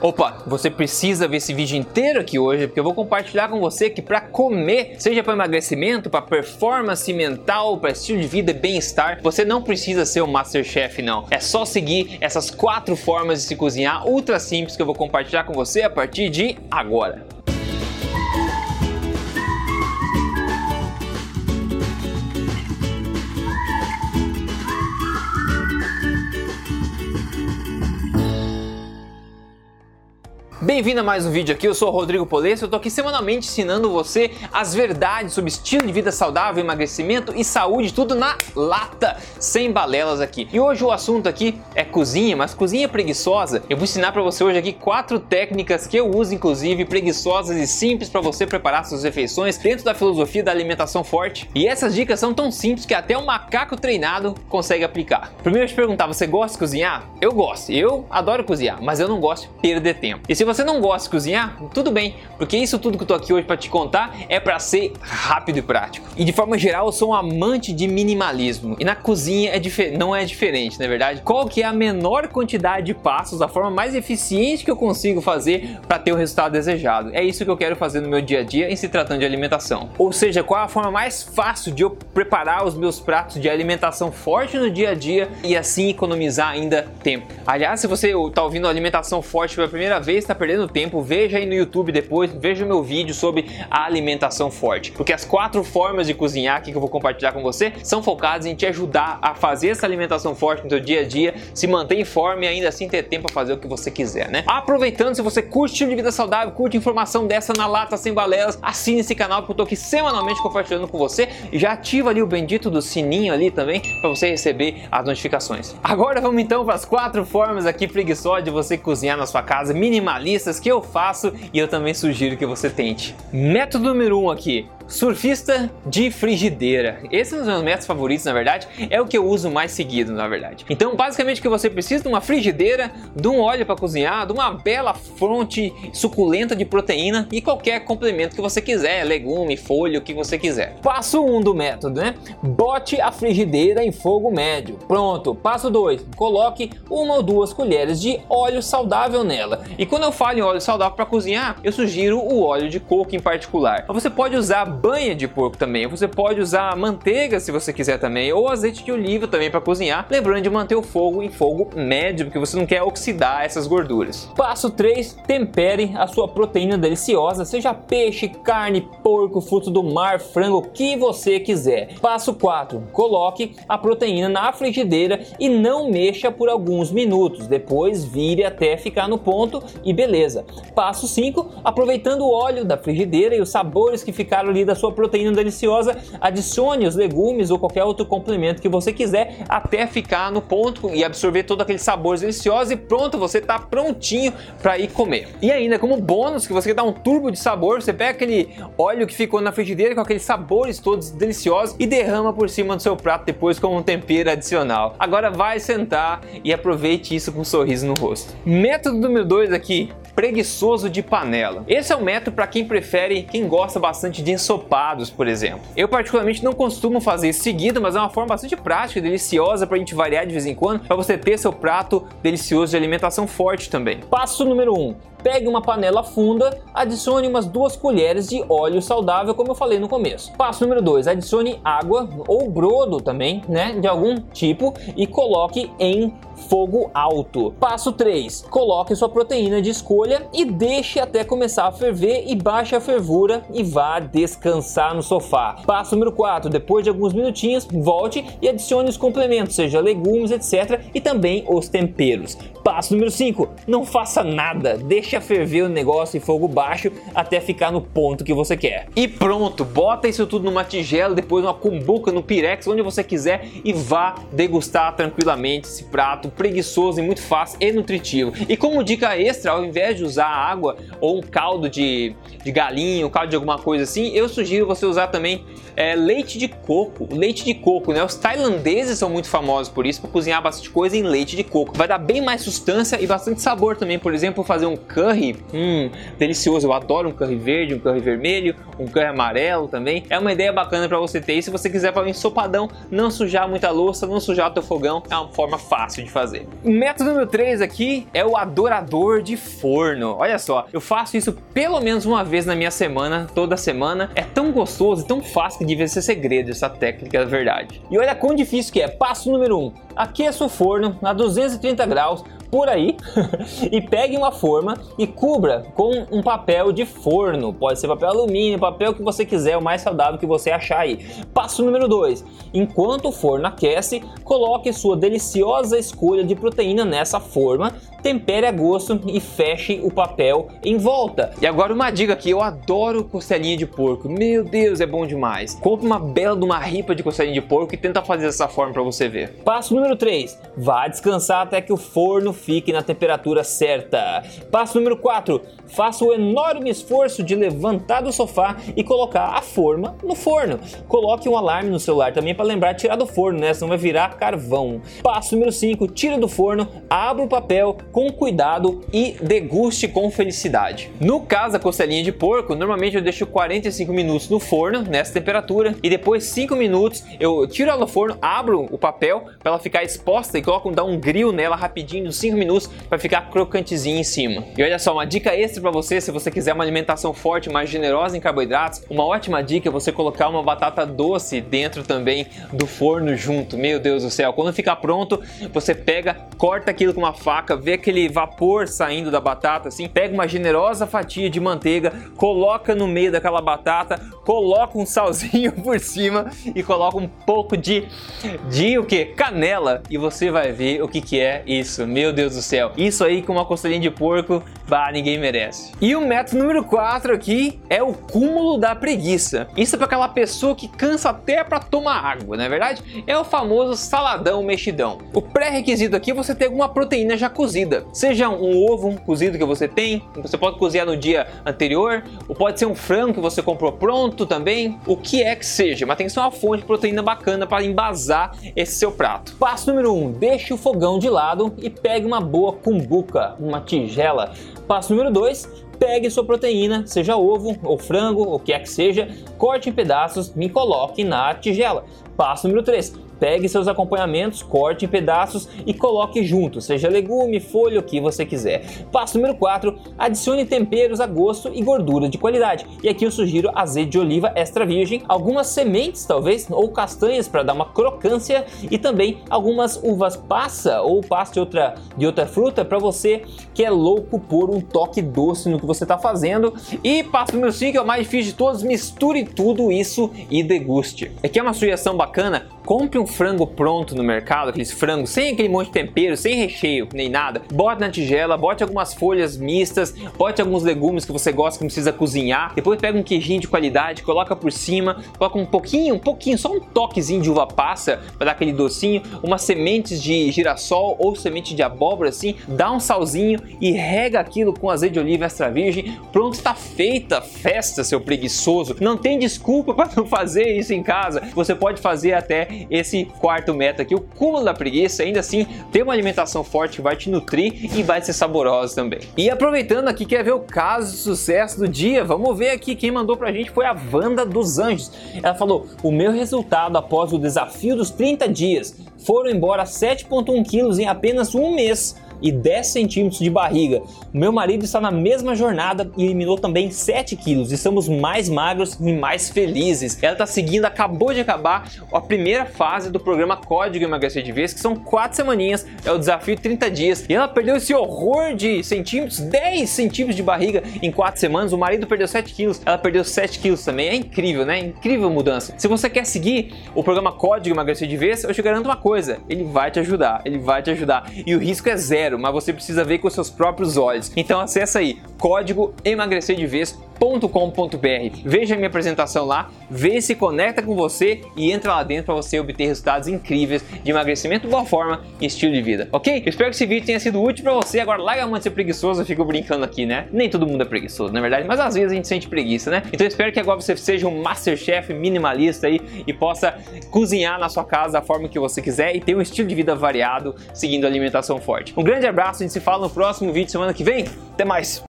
Opa, você precisa ver esse vídeo inteiro aqui hoje, porque eu vou compartilhar com você que para comer, seja para emagrecimento, para performance mental, para estilo de vida e bem-estar, você não precisa ser um Masterchef não. É só seguir essas quatro formas de se cozinhar ultra simples que eu vou compartilhar com você a partir de agora. Bem-vindo a mais um vídeo aqui, eu sou o Rodrigo Polesso, eu tô aqui semanalmente ensinando você as verdades sobre estilo de vida saudável, emagrecimento e saúde, tudo na lata, sem balelas aqui. E hoje o assunto aqui é cozinha, mas cozinha preguiçosa. Eu vou ensinar para você hoje aqui quatro técnicas que eu uso, inclusive, preguiçosas e simples para você preparar suas refeições dentro da filosofia da alimentação forte. E essas dicas são tão simples que até um macaco treinado consegue aplicar. Primeiro eu te perguntar, você gosta de cozinhar? Eu gosto, eu adoro cozinhar, mas eu não gosto de perder tempo. E se você você não gosta de cozinhar, tudo bem, porque isso tudo que eu tô aqui hoje para te contar é para ser rápido e prático. E de forma geral, eu sou um amante de minimalismo e na cozinha é não é diferente, na é verdade. Qual que é a menor quantidade de passos, a forma mais eficiente que eu consigo fazer para ter o resultado desejado? É isso que eu quero fazer no meu dia a dia em se tratando de alimentação. Ou seja, qual é a forma mais fácil de eu preparar os meus pratos de alimentação forte no dia a dia e assim economizar ainda tempo. Aliás, se você está ouvindo alimentação forte pela primeira vez, está perdendo tempo, veja aí no YouTube depois, veja o meu vídeo sobre a alimentação forte. Porque as quatro formas de cozinhar aqui que eu vou compartilhar com você são focadas em te ajudar a fazer essa alimentação forte no seu dia a dia, se manter em forma e ainda assim ter tempo para fazer o que você quiser, né? Aproveitando, se você curte estilo de vida saudável, curte informação dessa na lata sem balelas, assine esse canal que eu tô aqui semanalmente compartilhando com você e já ativa ali o bendito do sininho ali também para você receber as notificações. Agora vamos então para as quatro formas aqui preguiçosas de você cozinhar na sua casa, minimalista que eu faço e eu também sugiro que você tente. Método número 1 um aqui, Surfista de frigideira. Esse é um dos meus métodos favoritos, na verdade, é o que eu uso mais seguido, na verdade. Então, basicamente, o que você precisa de uma frigideira, de um óleo para cozinhar, de uma bela fonte suculenta de proteína e qualquer complemento que você quiser, legume, folha, o que você quiser. Passo 1 um do método, né? Bote a frigideira em fogo médio. Pronto. Passo 2. Coloque uma ou duas colheres de óleo saudável nela. E quando eu falo em óleo saudável para cozinhar, eu sugiro o óleo de coco em particular. Mas você pode usar banha de porco também. Você pode usar manteiga se você quiser também, ou azeite de oliva também para cozinhar. Lembrando de manter o fogo em fogo médio, porque você não quer oxidar essas gorduras. Passo 3: tempere a sua proteína deliciosa, seja peixe, carne, porco, fruto do mar, frango, o que você quiser. Passo 4: coloque a proteína na frigideira e não mexa por alguns minutos. Depois vire até ficar no ponto e beleza. Passo 5: aproveitando o óleo da frigideira e os sabores que ficaram ali da sua proteína deliciosa, adicione os legumes ou qualquer outro complemento que você quiser até ficar no ponto e absorver todo aquele sabor delicioso e pronto, você está prontinho para ir comer. E ainda como bônus que você dar um turbo de sabor, você pega aquele óleo que ficou na frigideira com aqueles sabores todos deliciosos e derrama por cima do seu prato depois como um tempero adicional. Agora vai sentar e aproveite isso com um sorriso no rosto. Método número 2 aqui, preguiçoso de panela. Esse é o método para quem prefere, quem gosta bastante de ensopados, por exemplo. Eu particularmente não costumo fazer isso seguido, mas é uma forma bastante prática deliciosa para a gente variar de vez em quando, para você ter seu prato delicioso de alimentação forte também. Passo número 1. Um, Pegue uma panela funda, adicione umas duas colheres de óleo saudável, como eu falei no começo. Passo número 2, adicione água ou brodo também, né, de algum tipo e coloque em fogo alto. Passo 3, coloque sua proteína de escolha e deixe até começar a ferver e baixe a fervura e vá descansar no sofá. Passo número 4, depois de alguns minutinhos, volte e adicione os complementos, seja legumes, etc, e também os temperos. Passo número 5, não faça nada, deixe deixa ferver o negócio em fogo baixo até ficar no ponto que você quer. E pronto, bota isso tudo numa tigela, depois numa cumbuca, no pirex, onde você quiser e vá degustar tranquilamente esse prato preguiçoso e muito fácil e nutritivo. E como dica extra, ao invés de usar água ou um caldo de, de galinha, um caldo de alguma coisa assim, eu sugiro você usar também é, leite de coco. Leite de coco, né? Os tailandeses são muito famosos por isso, para cozinhar bastante coisa em leite de coco. Vai dar bem mais sustância e bastante sabor também. Por exemplo, fazer um curry, hum, delicioso. Eu adoro um curry verde, um curry vermelho, um curry amarelo também. É uma ideia bacana para você ter. E se você quiser fazer um ensopadão, não sujar muita louça, não sujar o teu fogão, é uma forma fácil de fazer. O método número 3 aqui é o adorador de forno. Olha só, eu faço isso pelo menos uma vez na minha semana, toda semana. É tão gostoso, tão fácil que devia ser segredo essa técnica, é verdade. E olha quão difícil que é. Passo número 1. Um, aqueça o forno a 230 graus por aí e pegue uma forma e cubra com um papel de forno. Pode ser papel alumínio, papel que você quiser, o mais saudável que você achar aí. Passo número 2. Enquanto o forno aquece, coloque sua deliciosa escolha de proteína nessa forma, tempere a gosto e feche o papel em volta. E agora uma dica aqui, eu adoro costelinha de porco. Meu Deus, é bom demais. Compre uma bela de uma ripa de costelinha de porco e tenta fazer dessa forma para você ver. Passo número 3. Vá descansar até que o forno fique na temperatura certa. Passo número 4. Faça o enorme esforço de levantar do sofá e colocar a forma no forno. Coloque um alarme no celular também para lembrar de tirar do forno, né? Senão vai virar carvão. Passo número 5. Tira do forno, abra o papel com cuidado e deguste com felicidade. No caso da costelinha de porco, normalmente eu deixo 45 minutos no forno, nessa temperatura, e depois 5 minutos eu tiro ela do forno, abro o papel para ela ficar exposta e coloco dar um grill nela rapidinho, 5 minutos, para ficar crocantezinho em cima. E olha só, uma dica extra para você, se você quiser uma alimentação forte, mais generosa em carboidratos, uma ótima dica é você colocar uma batata doce dentro também do forno junto. Meu Deus do céu, quando ficar pronto, você pega, corta aquilo com uma faca, vê aquele vapor saindo da batata assim, pega uma generosa fatia de manteiga, coloca no meio daquela batata, coloca um salzinho por cima e coloca um pouco de de o que? Canela e você vai ver o que que é isso. Meu Deus do céu. Isso aí com uma costelinha de porco, bah, ninguém merece. E o método número 4 aqui é o cúmulo da preguiça. Isso é para aquela pessoa que cansa até para tomar água, não é verdade? É o famoso saladão mexidão. O pré-requisito aqui é você ter alguma proteína já cozida. Seja um ovo cozido que você tem, você pode cozinhar no dia anterior, ou pode ser um frango que você comprou pronto também, o que é que seja, mas tem que ser uma fonte de proteína bacana para embasar esse seu prato. Passo número 1, um, deixe o fogão de lado e pegue uma boa cumbuca, uma tigela. Passo número 2, pegue sua proteína, seja ovo ou frango, o que é que seja, corte em pedaços e coloque na tigela. Passo número 3, Pegue seus acompanhamentos, corte em pedaços e coloque junto, seja legume, folha, o que você quiser. Passo número 4, adicione temperos a gosto e gordura de qualidade. E aqui eu sugiro azeite de oliva extra virgem, algumas sementes talvez, ou castanhas para dar uma crocância e também algumas uvas passa ou passa de outra, de outra fruta para você que é louco por um toque doce no que você está fazendo. E passo número 5, é o mais difícil de todos, misture tudo isso e deguste. Aqui é uma sugestão bacana, compre um frango pronto no mercado, aqueles frangos sem aquele monte de tempero, sem recheio, nem nada. Bote na tigela, bote algumas folhas mistas, bote alguns legumes que você gosta que não precisa cozinhar. Depois pega um queijinho de qualidade, coloca por cima, coloca um pouquinho, um pouquinho, só um toquezinho de uva passa para dar aquele docinho, umas sementes de girassol ou semente de abóbora assim, dá um salzinho e rega aquilo com azeite de oliva extra virgem. Pronto, está feita a festa, seu preguiçoso. Não tem desculpa para não fazer isso em casa. Você pode fazer até esse quarto método aqui, o cúmulo da preguiça, ainda assim ter uma alimentação forte que vai te nutrir e vai ser saborosa também. E aproveitando aqui, quer ver o caso de sucesso do dia? Vamos ver aqui, quem mandou pra gente foi a Wanda dos Anjos. Ela falou, o meu resultado após o desafio dos 30 dias foram embora 7,1 quilos em apenas um mês e 10 centímetros de barriga. Meu marido está na mesma jornada e eliminou também 7 quilos. Estamos mais magros e mais felizes. Ela está seguindo, acabou de acabar a primeira fase do programa Código Emagrecer de Vez, que são 4 semaninhas, é o desafio 30 dias. E ela perdeu esse horror de centímetros, 10 centímetros de barriga em 4 semanas. O marido perdeu 7 quilos, ela perdeu 7 quilos também. É incrível, né? Incrível mudança. Se você quer seguir o programa Código Emagrecer de Vez, eu te garanto uma coisa: ele vai te ajudar, ele vai te ajudar. E o risco é zero zero, mas você precisa ver com seus próprios olhos. Então acessa aí código emagrecerdevez.com.br. Veja a minha apresentação lá, vê se conecta com você e entra lá dentro para você obter resultados incríveis de emagrecimento, boa forma e estilo de vida, ok? Eu espero que esse vídeo tenha sido útil para você. Agora larga a mão de ser preguiçoso, eu fico brincando aqui, né? Nem todo mundo é preguiçoso, na verdade, mas às vezes a gente sente preguiça, né? Então eu espero que agora você seja um masterchef minimalista aí e possa cozinhar na sua casa da forma que você quiser e ter um estilo de vida variado seguindo alimentação forte. Um grande abraço, a gente se fala no próximo vídeo semana que vem. Até mais!